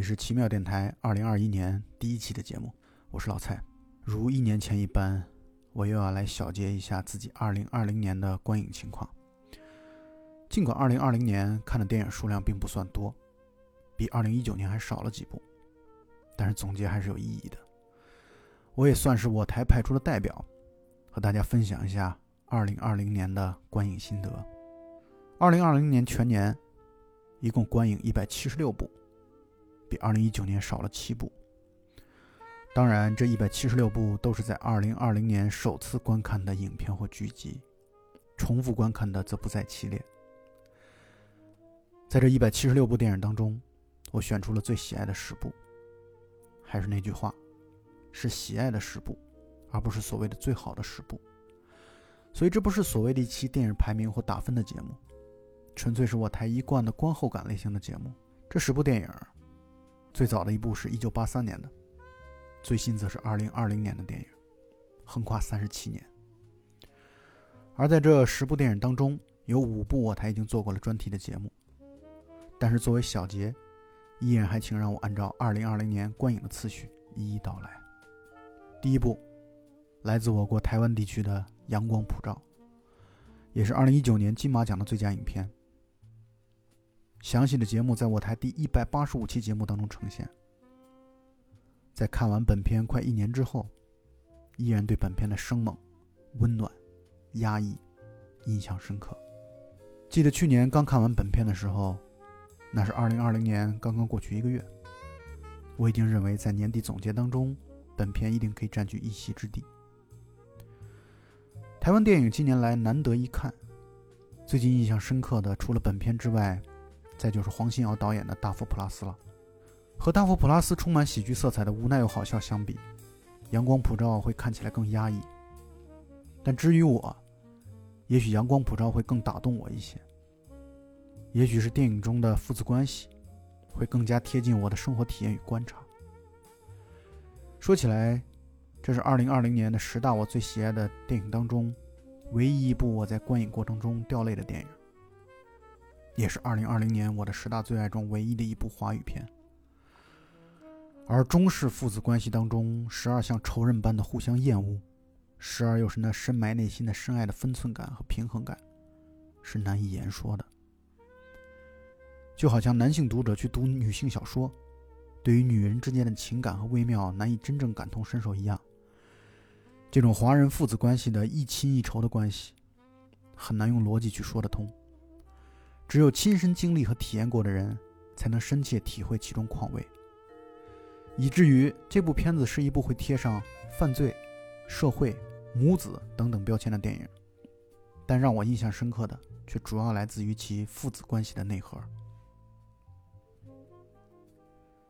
这里是奇妙电台二零二一年第一期的节目，我是老蔡。如一年前一般，我又要来小结一下自己二零二零年的观影情况。尽管二零二零年看的电影数量并不算多，比二零一九年还少了几部，但是总结还是有意义的。我也算是我台派出的代表，和大家分享一下二零二零年的观影心得。二零二零年全年一共观影一百七十六部，比二零一九年少了七部。当然，这一百七十六部都是在二零二零年首次观看的影片或剧集，重复观看的则不在其列。在这一百七十六部电影当中，我选出了最喜爱的十部。还是那句话，是喜爱的十部，而不是所谓的最好的十部。所以这不是所谓的一期电影排名或打分的节目，纯粹是我台一贯的观后感类型的节目。这十部电影，最早的一部是一九八三年的，最新则是二零二零年的电影，横跨三十七年。而在这十部电影当中，有五部我台已经做过了专题的节目。但是作为小结，依然还请让我按照2020年观影的次序一一道来。第一部，来自我国台湾地区的《阳光普照》，也是2019年金马奖的最佳影片。详细的节目在我台第一百八十五期节目当中呈现。在看完本片快一年之后，依然对本片的生猛、温暖、压抑印象深刻。记得去年刚看完本片的时候。那是二零二零年刚刚过去一个月，我已经认为在年底总结当中，本片一定可以占据一席之地。台湾电影近年来难得一看，最近印象深刻的除了本片之外，再就是黄信尧导演的《大佛普拉斯》了。和《大佛普拉斯》充满喜剧色彩的无奈又好笑相比，《阳光普照》会看起来更压抑。但至于我，也许《阳光普照》会更打动我一些。也许是电影中的父子关系，会更加贴近我的生活体验与观察。说起来，这是2020年的十大我最喜爱的电影当中，唯一一部我在观影过程中掉泪的电影，也是2020年我的十大最爱中唯一的一部华语片。而中式父子关系当中，时而像仇人般的互相厌恶，时而又是那深埋内心的深爱的分寸感和平衡感，是难以言说的。就好像男性读者去读女性小说，对于女人之间的情感和微妙难以真正感同身受一样。这种华人父子关系的一亲一仇的关系，很难用逻辑去说得通。只有亲身经历和体验过的人，才能深切体会其中况味。以至于这部片子是一部会贴上犯罪、社会、母子等等标签的电影，但让我印象深刻的，却主要来自于其父子关系的内核。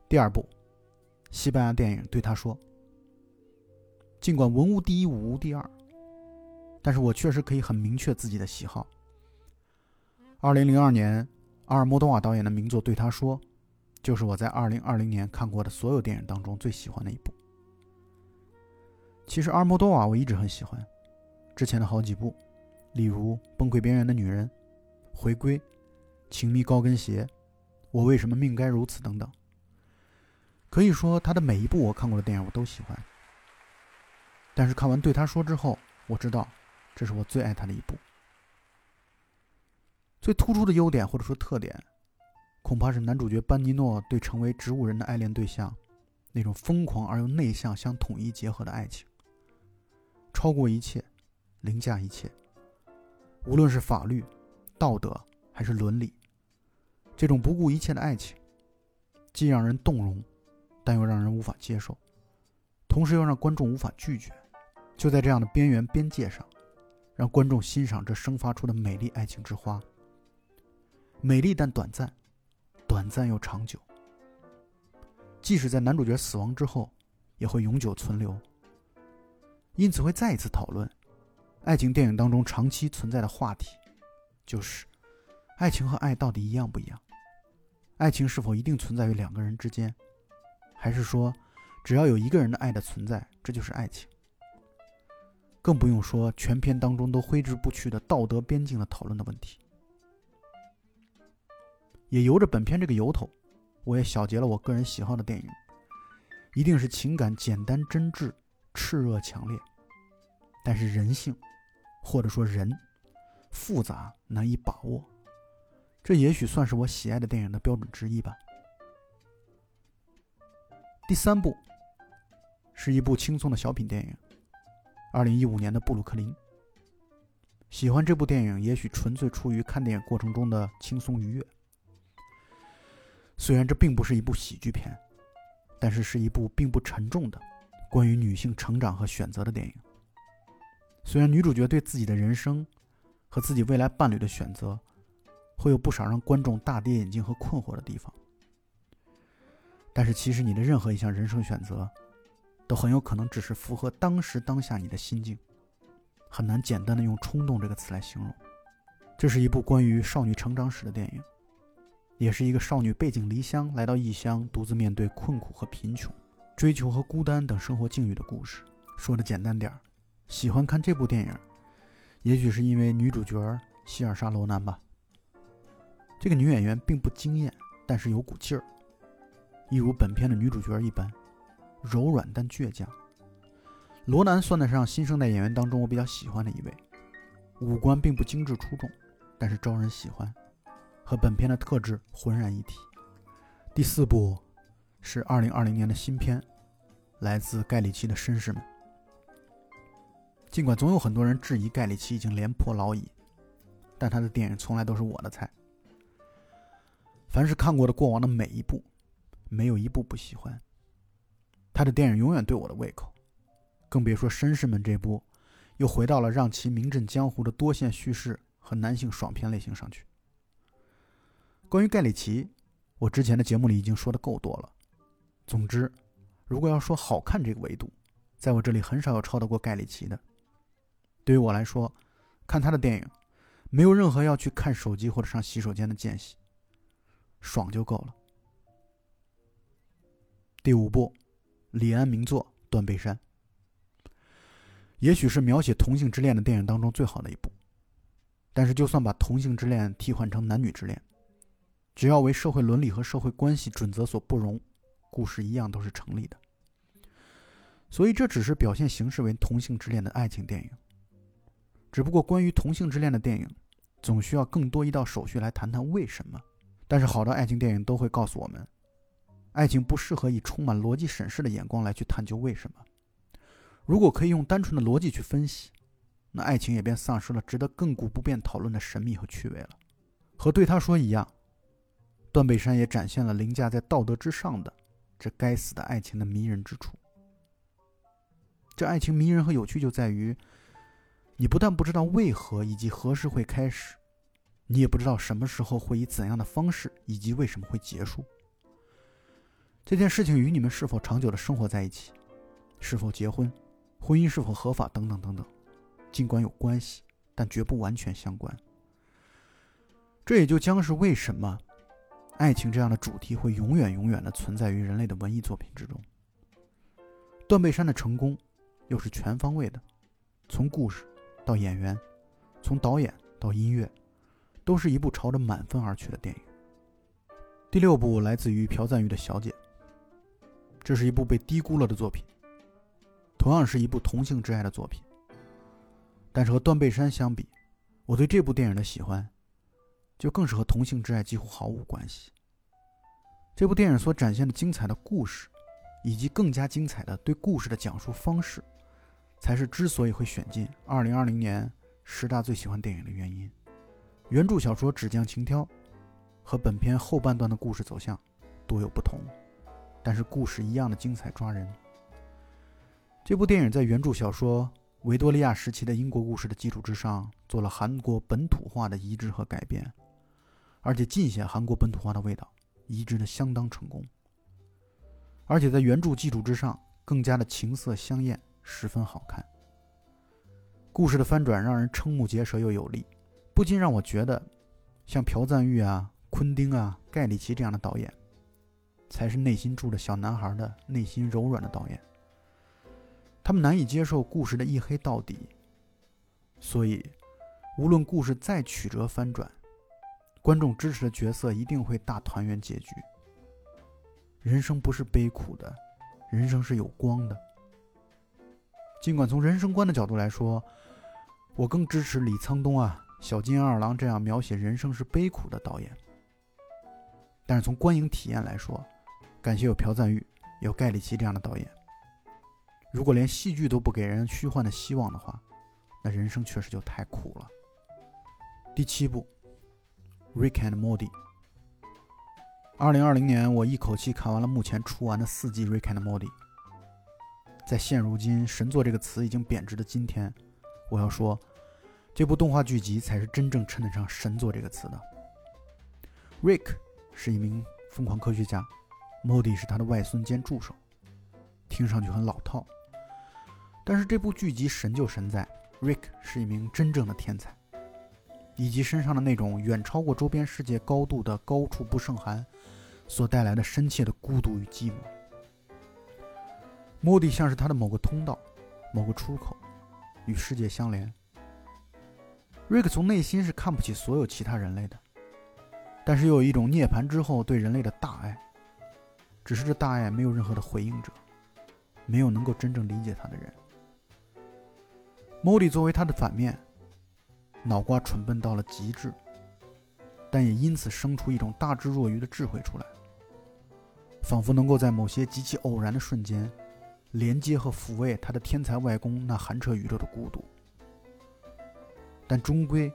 第二部，西班牙电影对他说：“尽管文无第一，武无第二，但是我确实可以很明确自己的喜好。”二零零二年，阿尔莫多瓦导演的名作《对他说》，就是我在二零二零年看过的所有电影当中最喜欢的一部。其实阿尔莫多瓦我一直很喜欢，之前的好几部，例如《崩溃边缘的女人》《回归》《情迷高跟鞋》《我为什么命该如此》等等。可以说，他的每一部我看过的电影我都喜欢。但是看完《对他说》之后，我知道这是我最爱他的一部。最突出的优点或者说特点，恐怕是男主角班尼诺对成为植物人的爱恋对象那种疯狂而又内向相统一结合的爱情，超过一切，凌驾一切。无论是法律、道德还是伦理，这种不顾一切的爱情，既让人动容。但又让人无法接受，同时又让观众无法拒绝。就在这样的边缘边界上，让观众欣赏这生发出的美丽爱情之花。美丽但短暂，短暂又长久。即使在男主角死亡之后，也会永久存留。因此会再一次讨论，爱情电影当中长期存在的话题，就是爱情和爱到底一样不一样？爱情是否一定存在于两个人之间？还是说，只要有一个人的爱的存在，这就是爱情。更不用说全片当中都挥之不去的道德边境的讨论的问题。也由着本片这个由头，我也小结了我个人喜好的电影，一定是情感简单真挚、炽热强烈，但是人性或者说人复杂难以把握。这也许算是我喜爱的电影的标准之一吧。第三部是一部轻松的小品电影，二零一五年的《布鲁克林》。喜欢这部电影，也许纯粹出于看电影过程中的轻松愉悦。虽然这并不是一部喜剧片，但是是一部并不沉重的关于女性成长和选择的电影。虽然女主角对自己的人生和自己未来伴侣的选择，会有不少让观众大跌眼镜和困惑的地方，但是其实你的任何一项人生选择，都很有可能只是符合当时当下你的心境。很难简单的用冲动这个词来形容。这是一部关于少女成长史的电影，也是一个少女背井离乡来到异乡，独自面对困苦和贫穷、追求和孤单等生活境遇的故事。说的简单点儿，喜欢看这部电影，也许是因为女主角希尔莎罗南吧。这个女演员并不惊艳，但是有股劲儿，一如本片的女主角一般，柔软但倔强。罗南算得上新生代演员当中我比较喜欢的一位，五官并不精致出众，但是招人喜欢，和本片的特质浑然一体。第四部是二零二零年的新片，来自盖里奇的《绅士们》。尽管总有很多人质疑盖里奇已经廉颇老矣，但他的电影从来都是我的菜。凡是看过的过往的每一部，没有一部不喜欢。他的电影永远对我的胃口。更别说《绅士们》这部，又回到了让其名震江湖的多线叙事和男性爽片类型上去。关于盖里奇，我之前的节目里已经说的够多了。总之，如果要说好看这个维度，在我这里很少有超得过盖里奇的。对于我来说，看他的电影，没有任何要去看手机或者上洗手间的间隙，爽就够了。第五部，李安名作《断背山》。也许是描写同性之恋的电影当中最好的一部，但是就算把同性之恋替换成男女之恋，只要为社会伦理和社会关系准则所不容，故事一样都是成立的。所以这只是表现形式为同性之恋的爱情电影。只不过关于同性之恋的电影，总需要更多一道手续来谈谈为什么。但是好的爱情电影都会告诉我们，爱情不适合以充满逻辑审视的眼光来去探究为什么。如果可以用单纯的逻辑去分析，那爱情也便丧失了值得亘古不变讨论的神秘和趣味了。和对他说一样，段背山也展现了凌驾在道德之上的这该死的爱情的迷人之处。这爱情迷人和有趣就在于，你不但不知道为何以及何时会开始，你也不知道什么时候会以怎样的方式以及为什么会结束。这件事情与你们是否长久的生活在一起，是否结婚？婚姻是否合法等等等等，尽管有关系，但绝不完全相关。这也就将是为什么爱情这样的主题会永远永远的存在于人类的文艺作品之中。断背山的成功又是全方位的，从故事到演员，从导演到音乐，都是一部朝着满分而去的电影。第六部来自于朴赞郁的《小姐》，这是一部被低估了的作品。同样是一部同性之爱的作品，但是和断背山相比，我对这部电影的喜欢，就更是和同性之爱几乎毫无关系。这部电影所展现的精彩的故事，以及更加精彩的对故事的讲述方式，才是之所以会选进二零二零年十大最喜欢电影的原因。原著小说《纸匠情挑》和本片后半段的故事走向多有不同，但是故事一样的精彩抓人。这部电影在原著小说维多利亚时期的英国故事的基础之上，做了韩国本土化的移植和改编，而且尽显韩国本土化的味道，移植的相当成功。而且在原著基础之上，更加的情色香艳，十分好看。故事的翻转让人瞠目结舌又有力，不禁让我觉得，像朴赞玉啊、昆汀啊、盖里奇这样的导演，才是内心住着小男孩的内心柔软的导演。他们难以接受故事的一黑到底，所以无论故事再曲折翻转，观众支持的角色一定会大团圆结局。人生不是悲苦的，人生是有光的。尽管从人生观的角度来说，我更支持李沧东啊、小金二郎这样描写人生是悲苦的导演。但是从观影体验来说，感谢有朴赞玉、有盖里奇这样的导演。如果连戏剧都不给人虚幻的希望的话，那人生确实就太苦了。第七部《Rick and Morty》。二零二零年，我一口气看完了目前出完的四季《Rick and Morty》。在现如今“神作”这个词已经贬值的今天，我要说，这部动画剧集才是真正称得上“神作”这个词的。Rick 是一名疯狂科学家，Morty 是他的外孙兼助手，听上去很老套。但是这部剧集神就神在，Rick 是一名真正的天才。以及身上的那种远超过周边世界高度的高处不胜寒，所带来的深切的孤独与寂寞。莫迪像是他的某个通道，某个出口，与世界相连。瑞克从内心是看不起所有其他人类的，但是又有一种涅槃之后对人类的大爱，只是这大爱没有任何的回应者，没有能够真正理解他的人。莫迪作为他的反面。脑瓜蠢笨到了极致，但也因此生出一种大智若愚的智慧出来，仿佛能够在某些极其偶然的瞬间，连接和抚慰他的天才外公那寒彻宇宙的孤独。但终归，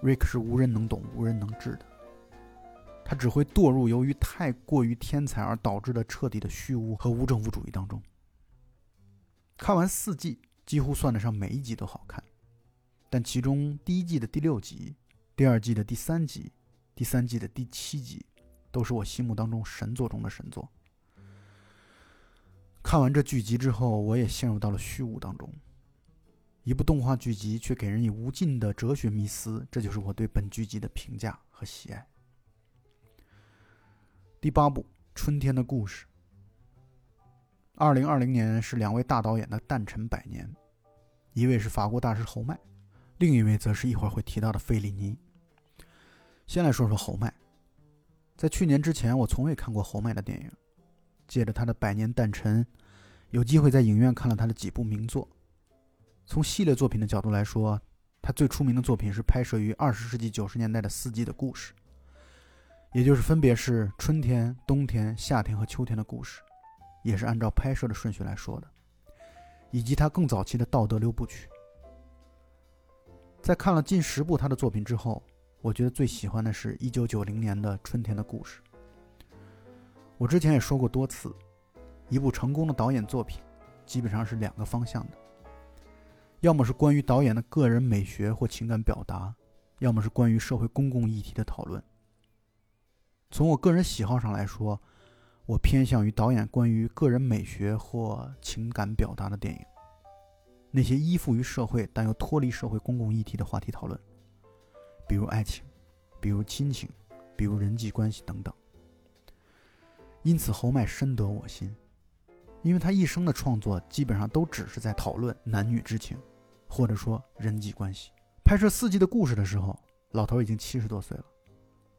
瑞克是无人能懂、无人能治的，他只会堕入由于太过于天才而导致的彻底的虚无和无政府主义当中。看完四季，几乎算得上每一集都好看。但其中第一季的第六集、第二季的第三集、第三季的第七集，都是我心目当中神作中的神作。看完这剧集之后，我也陷入到了虚无当中。一部动画剧集却给人以无尽的哲学迷思，这就是我对本剧集的评价和喜爱。第八部《春天的故事》。二零二零年是两位大导演的诞辰百年，一位是法国大师侯麦。另一位则是一会儿会提到的费里尼。先来说说侯麦，在去年之前，我从未看过侯麦的电影。借着他的百年诞辰，有机会在影院看了他的几部名作。从系列作品的角度来说，他最出名的作品是拍摄于二十世纪九十年代的四季的故事，也就是分别是春天、冬天、夏天和秋天的故事，也是按照拍摄的顺序来说的，以及他更早期的道德六部曲。在看了近十部他的作品之后，我觉得最喜欢的是一九九零年的《春天的故事》。我之前也说过多次，一部成功的导演作品，基本上是两个方向的：要么是关于导演的个人美学或情感表达，要么是关于社会公共议题的讨论。从我个人喜好上来说，我偏向于导演关于个人美学或情感表达的电影。那些依附于社会但又脱离社会公共议题的话题讨论，比如爱情，比如亲情，比如人际关系等等。因此，侯麦深得我心，因为他一生的创作基本上都只是在讨论男女之情，或者说人际关系。拍摄四季的故事的时候，老头已经七十多岁了，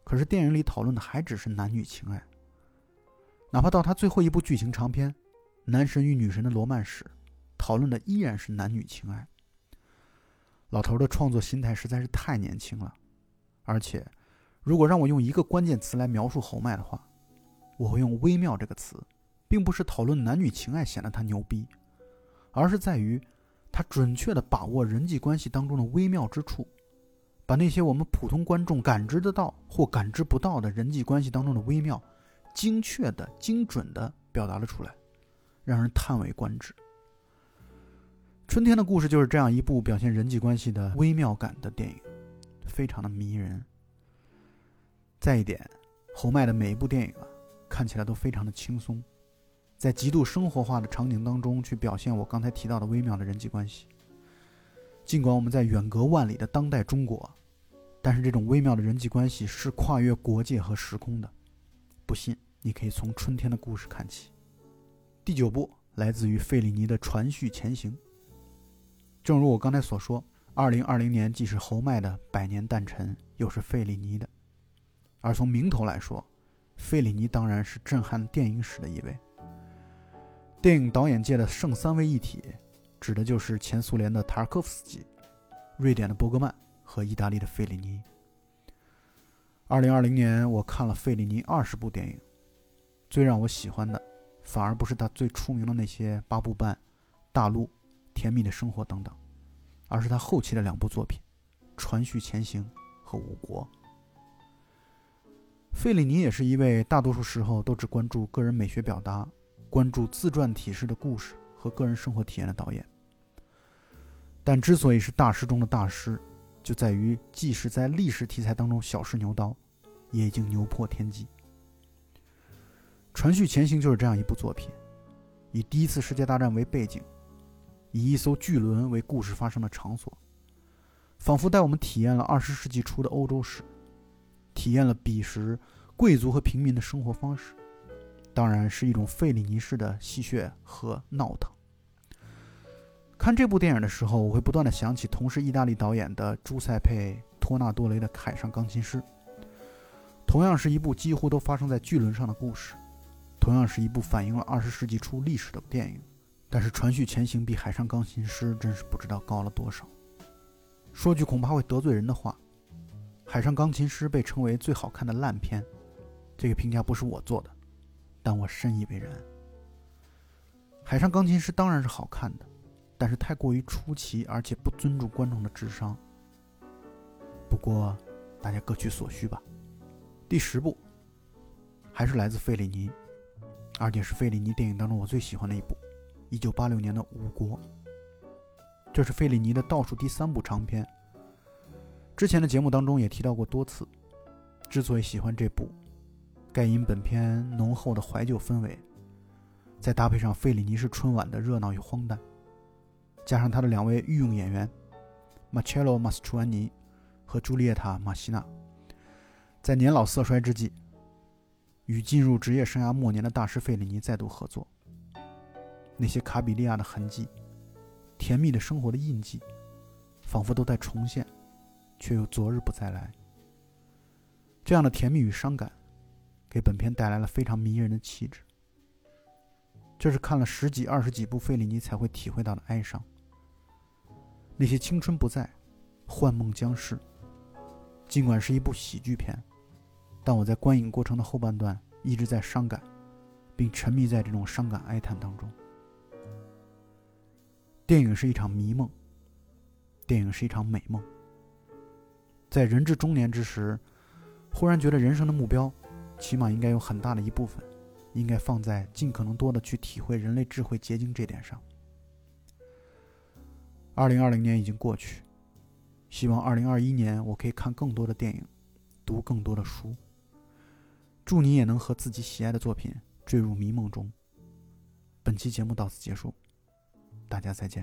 可是电影里讨论的还只是男女情爱。哪怕到他最后一部剧情长片《男神与女神的罗曼史》。讨论的依然是男女情爱。老头的创作心态实在是太年轻了，而且，如果让我用一个关键词来描述侯麦的话，我会用“微妙”这个词，并不是讨论男女情爱显得他牛逼，而是在于他准确的把握人际关系当中的微妙之处，把那些我们普通观众感知得到或感知不到的人际关系当中的微妙，精确的、精准的表达了出来，让人叹为观止。春天的故事就是这样一部表现人际关系的微妙感的电影，非常的迷人。再一点，侯麦的每一部电影啊，看起来都非常的轻松，在极度生活化的场景当中去表现我刚才提到的微妙的人际关系。尽管我们在远隔万里的当代中国，但是这种微妙的人际关系是跨越国界和时空的。不信，你可以从春天的故事看起。第九部来自于费里尼的《传续前行》。正如我刚才所说，二零二零年既是侯麦的百年诞辰，又是费里尼的。而从名头来说，费里尼当然是震撼电影史的一位。电影导演界的圣三位一体，指的就是前苏联的塔尔科夫斯基、瑞典的伯格曼和意大利的费里尼。二零二零年，我看了费里尼二十部电影，最让我喜欢的，反而不是他最出名的那些八部半、大陆、甜蜜的生活等等，而是他后期的两部作品《传续前行》和《五国》。费里尼也是一位大多数时候都只关注个人美学表达、关注自传体式的故事和个人生活体验的导演。但之所以是大师中的大师，就在于即使在历史题材当中小试牛刀，也已经牛破天际。《传续前行》就是这样一部作品，以第一次世界大战为背景，以一艘巨轮为故事发生的场所，仿佛带我们体验了二十世纪初的欧洲史。体验了彼时贵族和平民的生活方式，当然是一种费里尼式的戏谑和闹腾。看这部电影的时候，我会不断的想起同是意大利导演的朱塞佩·托纳多雷的《海上钢琴师》，同样是一部几乎都发生在巨轮上的故事，同样是一部反映了二十世纪初历史的电影，但是传续前行比《海上钢琴师》真是不知道高了多少。说句恐怕会得罪人的话。《海上钢琴师》被称为最好看的烂片，这个评价不是我做的，但我深以为然。《海上钢琴师》当然是好看的，但是太过于出奇，而且不尊重观众的智商。不过，大家各取所需吧。第十部，还是来自费里尼，而且是费里尼电影当中我最喜欢的一部，1986年的《五国》。这是费里尼的倒数第三部长片。之前的节目当中也提到过多次，之所以喜欢这部，盖因本片浓厚的怀旧氛围，再搭配上费里尼式春晚的热闹与荒诞，加上他的两位御用演员马切洛·马斯楚安尼和朱丽叶塔·马西娜，在年老色衰之际，与进入职业生涯末年的大师费里尼再度合作，那些卡比利亚的痕迹，甜蜜的生活的印记，仿佛都在重现。却又昨日不再来。这样的甜蜜与伤感，给本片带来了非常迷人的气质。这是看了十几、二十几部费里尼才会体会到的哀伤。那些青春不在，幻梦将逝。尽管是一部喜剧片，但我在观影过程的后半段一直在伤感，并沉迷在这种伤感哀叹当中。电影是一场迷梦，电影是一场美梦。在人至中年之时，忽然觉得人生的目标，起码应该有很大的一部分，应该放在尽可能多的去体会人类智慧结晶这点上。二零二零年已经过去，希望二零二一年我可以看更多的电影，读更多的书。祝你也能和自己喜爱的作品坠入迷梦中。本期节目到此结束，大家再见。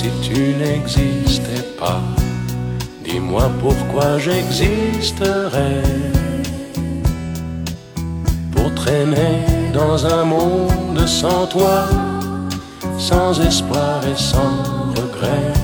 si tu n'existais pas, dis-moi pourquoi j'existerais. Pour traîner dans un monde sans toi, sans espoir et sans regret.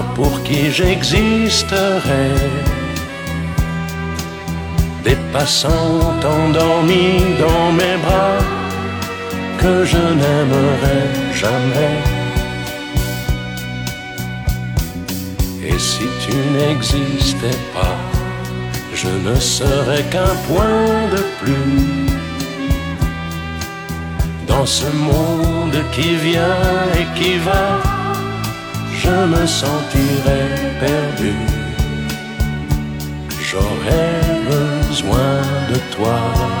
pour qui j'existerais. Des passants endormis dans mes bras que je n'aimerais jamais. Et si tu n'existais pas, je ne serais qu'un point de plus dans ce monde qui vient et qui va. Je me sentirais perdu. J'aurais besoin de toi.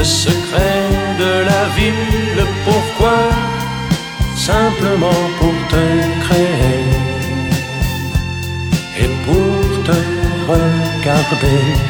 Le secret de la vie, le pourquoi, simplement pour te créer et pour te regarder?